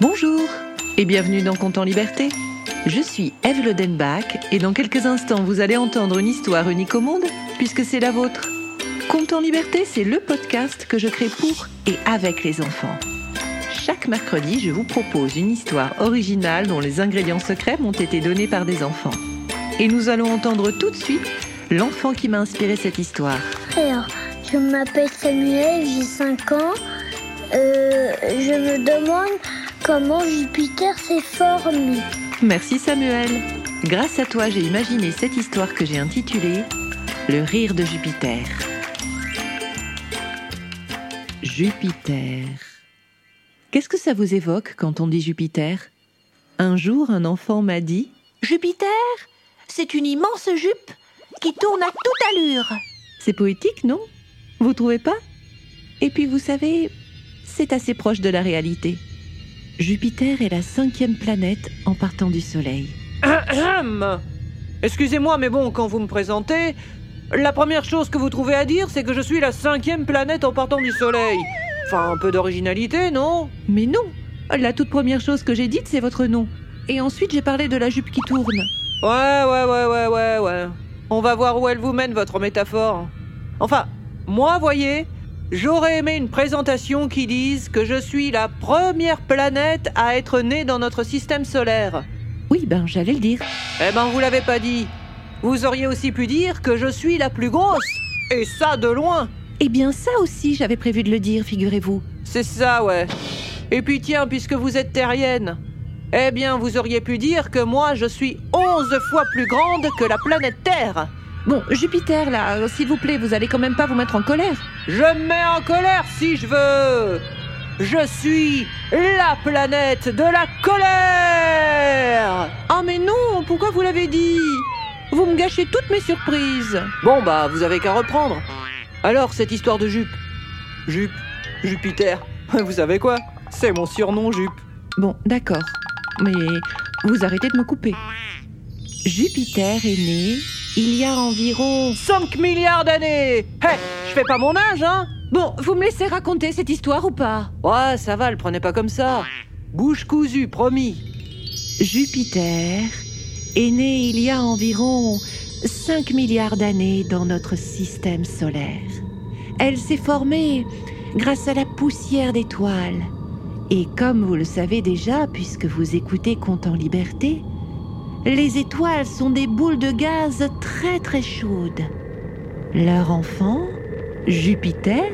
Bonjour et bienvenue dans Compte en Liberté. Je suis Eve Lodenbach et dans quelques instants vous allez entendre une histoire unique au monde puisque c'est la vôtre. Compte en Liberté, c'est le podcast que je crée pour et avec les enfants. Chaque mercredi, je vous propose une histoire originale dont les ingrédients secrets m'ont été donnés par des enfants. Et nous allons entendre tout de suite l'enfant qui m'a inspiré cette histoire. Alors, je m'appelle Samuel, j'ai 5 ans. Euh, je me demande comment Jupiter s'est formé. Merci Samuel. Grâce à toi, j'ai imaginé cette histoire que j'ai intitulée Le rire de Jupiter. Jupiter. Qu'est-ce que ça vous évoque quand on dit Jupiter? Un jour, un enfant m'a dit Jupiter, c'est une immense jupe qui tourne à toute allure. C'est poétique, non? Vous trouvez pas? Et puis vous savez, c'est assez proche de la réalité. Jupiter est la cinquième planète en partant du Soleil. Excusez-moi, mais bon, quand vous me présentez, la première chose que vous trouvez à dire, c'est que je suis la cinquième planète en partant du Soleil. Enfin, un peu d'originalité, non? Mais non La toute première chose que j'ai dite, c'est votre nom. Et ensuite, j'ai parlé de la jupe qui tourne. Ouais, ouais, ouais, ouais, ouais, ouais. On va voir où elle vous mène, votre métaphore. Enfin, moi, voyez, j'aurais aimé une présentation qui dise que je suis la première planète à être née dans notre système solaire. Oui, ben j'allais le dire. Eh ben, vous l'avez pas dit. Vous auriez aussi pu dire que je suis la plus grosse. Et ça de loin. Eh bien ça aussi, j'avais prévu de le dire, figurez-vous. C'est ça, ouais. Et puis tiens, puisque vous êtes terrienne, eh bien, vous auriez pu dire que moi, je suis onze fois plus grande que la planète Terre. Bon, Jupiter, là, euh, s'il vous plaît, vous allez quand même pas vous mettre en colère. Je me mets en colère si je veux. Je suis la planète de la colère. Ah mais non, pourquoi vous l'avez dit? Vous me gâchez toutes mes surprises. Bon, bah, vous avez qu'à reprendre. Alors, cette histoire de Jupe. Jupe, Jupiter. Vous savez quoi? C'est mon surnom, Jupe. Bon, d'accord. Mais vous arrêtez de me couper. Jupiter est né il y a environ... 5 milliards d'années Hé, je fais pas mon âge, hein Bon, vous me laissez raconter cette histoire ou pas? Ouais, ça va, le prenez pas comme ça. Bouche cousue, promis. Jupiter est né il y a environ 5 milliards d'années dans notre système solaire. Elle s'est formée grâce à la poussière d'étoiles. Et comme vous le savez déjà, puisque vous écoutez Compte en Liberté, les étoiles sont des boules de gaz très très chaudes. Leur enfant, Jupiter,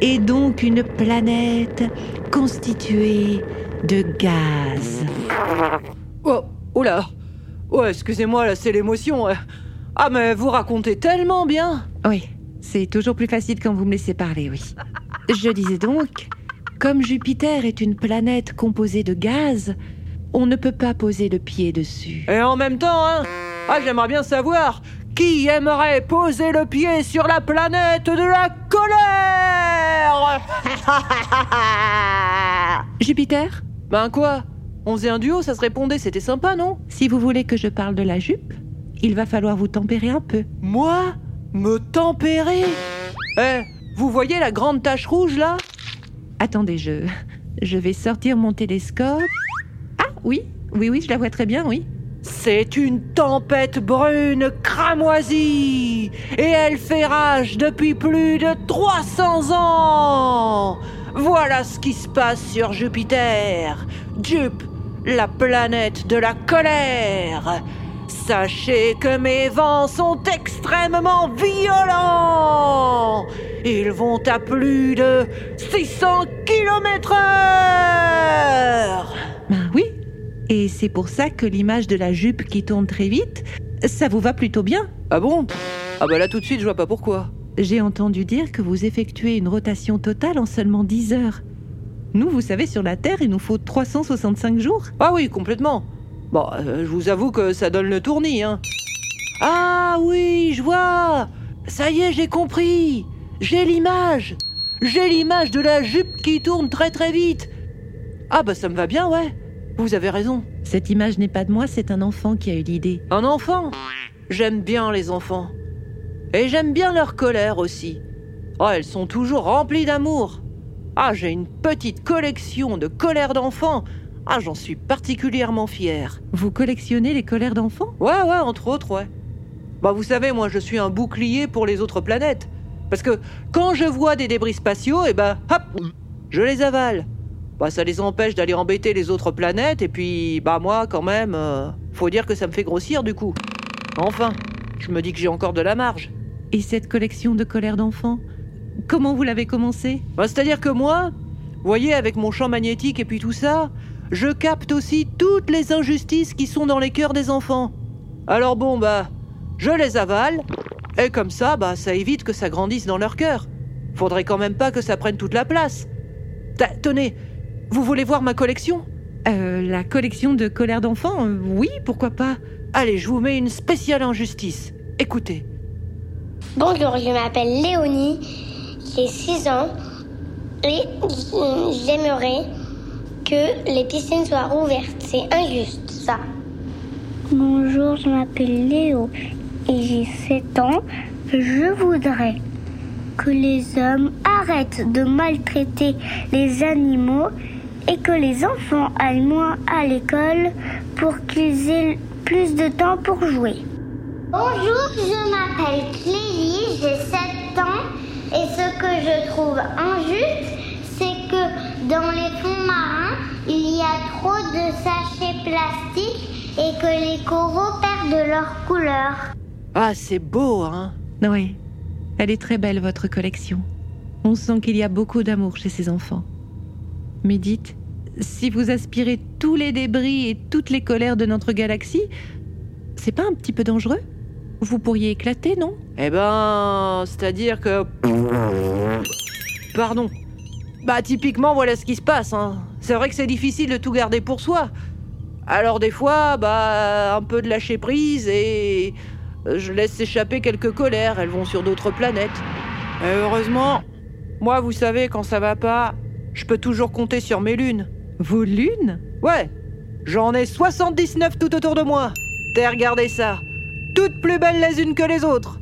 est donc une planète constituée de gaz. Oh, oula Oh, excusez-moi, là, c'est l'émotion. ouais. Ah, mais vous racontez tellement bien Oui, c'est toujours plus facile quand vous me laissez parler, oui. Je disais donc, comme Jupiter est une planète composée de gaz, on ne peut pas poser le pied dessus. Et en même temps, hein. Ah, j'aimerais bien savoir qui aimerait poser le pied sur la planète de la colère? Jupiter, Ben quoi? On faisait un duo, ça se répondait, c'était sympa, non? Si vous voulez que je parle de la jupe, il va falloir vous tempérer un peu. Moi? Me tempérer? Eh, vous voyez la grande tache rouge là? Attendez, je, je vais sortir mon télescope. Oui, oui, oui, je la vois très bien, oui. C'est une tempête brune cramoisie et elle fait rage depuis plus de 300 ans. Voilà ce qui se passe sur Jupiter. Jup, la planète de la colère. Sachez que mes vents sont extrêmement violents. Ils vont à plus de 600 km heure. Ben oui. Et c'est pour ça que l'image de la jupe qui tourne très vite, ça vous va plutôt bien. Ah bon? Ah bah là tout de suite je vois pas pourquoi. J'ai entendu dire que vous effectuez une rotation totale en seulement 10 heures. Nous, vous savez, sur la Terre, il nous faut 365 jours. Ah oui, complètement. Bon, euh, je vous avoue que ça donne le tournis, hein. Ah oui, je vois Ça y est, j'ai compris J'ai l'image J'ai l'image de la jupe qui tourne très très vite Ah bah ça me va bien, ouais Vous avez raison. Cette image n'est pas de moi, c'est un enfant qui a eu l'idée. Un enfant? J'aime bien les enfants. Et j'aime bien leur colère aussi. Oh, elles sont toujours remplies d'amour. Ah, j'ai une petite collection de colères d'enfants. Ah, j'en suis particulièrement fier. Vous collectionnez les colères d'enfants? Ouais, ouais, entre autres, ouais. Bah, vous savez, moi, je suis un bouclier pour les autres planètes. Parce que quand je vois des débris spatiaux, et ben, hop, je les avale. Bah, ça les empêche d'aller embêter les autres planètes, et puis, bah, moi, quand même, euh, faut dire que ça me fait grossir, du coup. Enfin, je me dis que j'ai encore de la marge. Et cette collection de colères d'enfants Comment vous l'avez commencé Bah, C'est-à-dire que moi, vous voyez, avec mon champ magnétique et puis tout ça, je capte aussi toutes les injustices qui sont dans les cœurs des enfants. Alors bon, bah, je les avale, et comme ça, bah, ça évite que ça grandisse dans leur cœur. Faudrait quand même pas que ça prenne toute la place. Ta- Tenez, vous voulez voir ma collection Euh, la collection de colères d'enfants euh, Oui, pourquoi pas Allez, je vous mets une spéciale injustice. Écoutez. Bonjour, je m'appelle Léonie, j'ai 6 ans et j'aimerais que les piscines soient rouvertes. C'est injuste, ça. Bonjour, je m'appelle Léo et j'ai 7 ans. Je voudrais que les hommes arrêtent de maltraiter les animaux et que les enfants aillent moins à l'école pour qu'ils aient plus de temps pour jouer. Bonjour, je m'appelle Clélie, j'ai 7 ans et ce que je trouve injuste, c'est que dans les fonds marins, il y a trop de sachets plastiques et que les coraux perdent leur couleur. Ah, c'est beau, hein Oui, elle est très belle, votre collection. On sent qu'il y a beaucoup d'amour chez ces enfants. Mais dites, si vous aspirez tous les débris et toutes les colères de notre galaxie, c'est pas un petit peu dangereux? Vous pourriez éclater, non? Eh ben, c'est-à-dire que... Pardon. Bah typiquement, voilà ce qui se passe. Hein. C'est vrai que c'est difficile de tout garder pour soi. Alors des fois, bah, un peu de lâcher prise et... euh, Je laisse s'échapper quelques colères, elles vont sur d'autres planètes. Et heureusement, moi, vous savez, quand ça va pas, je peux toujours compter sur mes lunes. Vos lunes? Ouais, j'en ai 79 tout autour de moi. T'as regardé ça. Toutes plus belles les unes que les autres.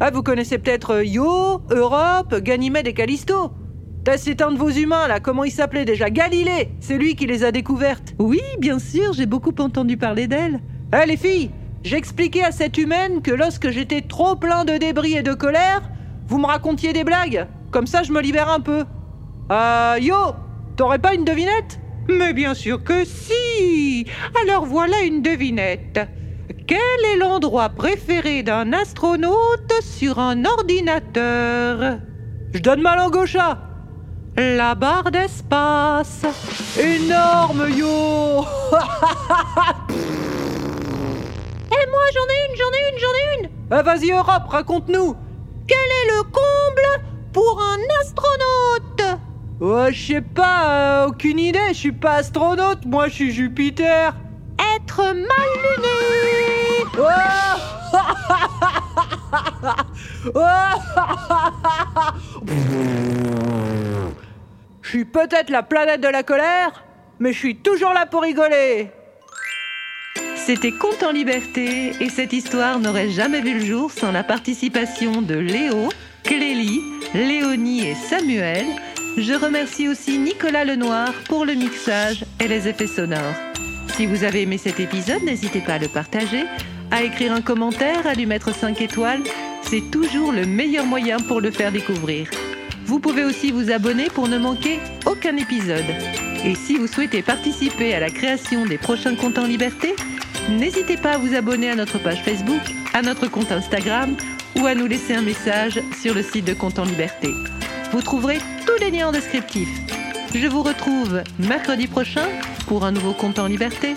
Ah, vous connaissez peut-être euh, Yo, Europe, Ganymède et Callisto. T'as c'est un de vos humains là, comment il s'appelait déjà? Galilée C'est lui qui les a découvertes. Oui, bien sûr, j'ai beaucoup entendu parler d'elle. Eh les filles, j'expliquais à cette humaine que lorsque j'étais trop plein de débris et de colère, vous me racontiez des blagues. Comme ça, je me libère un peu. Euh, Yo, t'aurais pas une devinette? Mais bien sûr que si Alors voilà une devinette. Quel est l'endroit préféré d'un astronaute sur un ordinateur? Je donne ma langue au chat. La barre d'espace. Énorme Yo Et moi, j'en ai une, j'en ai une, j'en ai une Ah, Vas-y Europe, raconte-nous. Quel est le comble pour un astronaute? Ouais, je sais pas, euh, aucune idée, je suis pas astronaute, moi je suis Jupiter. Être mal luné Oh Je suis peut-être la planète de la colère, mais je suis toujours là pour rigoler. C'était Conte en liberté et cette histoire n'aurait jamais vu le jour sans la participation de Léo, Clélie, Léonie et Samuel. Je remercie aussi Nicolas Lenoir pour le mixage et les effets sonores. Si vous avez aimé cet épisode, n'hésitez pas à le partager, à écrire un commentaire, à lui mettre 5 étoiles. C'est toujours le meilleur moyen pour le faire découvrir. Vous pouvez aussi vous abonner pour ne manquer aucun épisode. Et si vous souhaitez participer à la création des prochains comptes en liberté, n'hésitez pas à vous abonner à notre page Facebook, à notre compte Instagram ou à nous laisser un message sur le site de Compte en Liberté. Vous trouverez tous les liens en descriptif. Je vous retrouve mercredi prochain pour un nouveau Compte en Liberté.